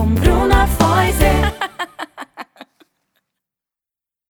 com Bruna Foyser.